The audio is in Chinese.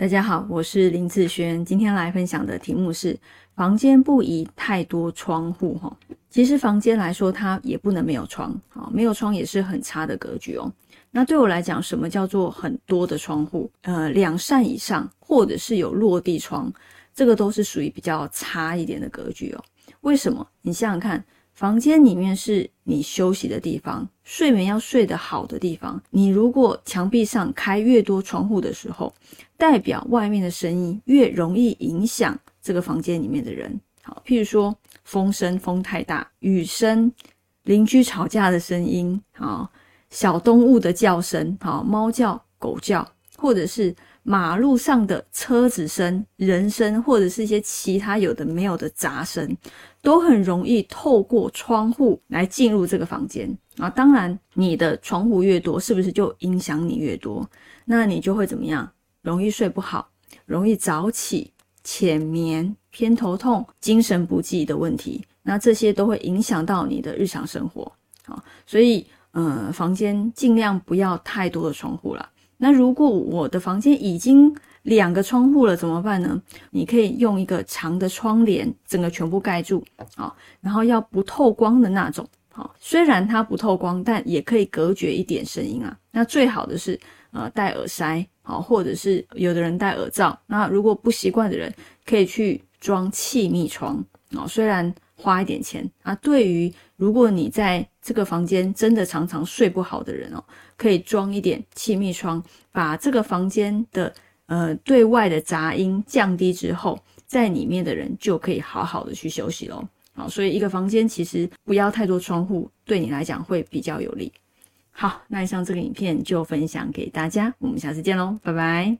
大家好，我是林志轩，今天来分享的题目是房间不宜太多窗户哈。其实房间来说，它也不能没有窗啊，没有窗也是很差的格局哦。那对我来讲，什么叫做很多的窗户？呃，两扇以上，或者是有落地窗，这个都是属于比较差一点的格局哦。为什么？你想想看。房间里面是你休息的地方，睡眠要睡得好的地方。你如果墙壁上开越多窗户的时候，代表外面的声音越容易影响这个房间里面的人。好，譬如说风声，风太大，雨声，邻居吵架的声音，好，小动物的叫声，好，猫叫，狗叫，或者是。马路上的车子声、人声，或者是一些其他有的没有的杂声，都很容易透过窗户来进入这个房间啊。当然，你的窗户越多，是不是就影响你越多？那你就会怎么样？容易睡不好，容易早起、浅眠、偏头痛、精神不济的问题。那这些都会影响到你的日常生活啊。所以，呃，房间尽量不要太多的窗户了。那如果我的房间已经两个窗户了，怎么办呢？你可以用一个长的窗帘，整个全部盖住，好，然后要不透光的那种，好，虽然它不透光，但也可以隔绝一点声音啊。那最好的是，呃，戴耳塞，好，或者是有的人戴耳罩。那如果不习惯的人，可以去装气密窗，哦，虽然花一点钱啊。对于如果你在这个房间真的常常睡不好的人哦。可以装一点气密窗，把这个房间的呃对外的杂音降低之后，在里面的人就可以好好的去休息喽。好，所以一个房间其实不要太多窗户，对你来讲会比较有利。好，那以上这个影片就分享给大家，我们下次见喽，拜拜。